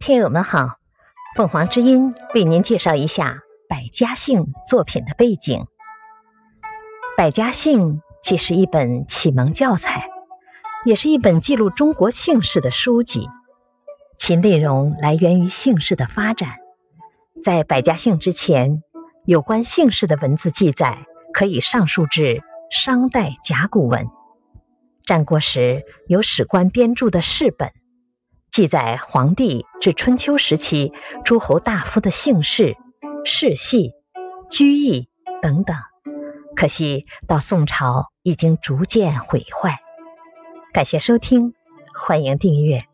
听友们好，凤凰之音为您介绍一下百家姓作品的背景。百家姓既是一本启蒙教材，也是一本记录中国姓氏的书籍。其内容来源于姓氏的发展。在百家姓之前，有关姓氏的文字记载可以上溯至商代甲骨文。战国时有史官编著的世本。记载黄帝至春秋时期诸侯大夫的姓氏、世系、居邑等等，可惜到宋朝已经逐渐毁坏。感谢收听，欢迎订阅。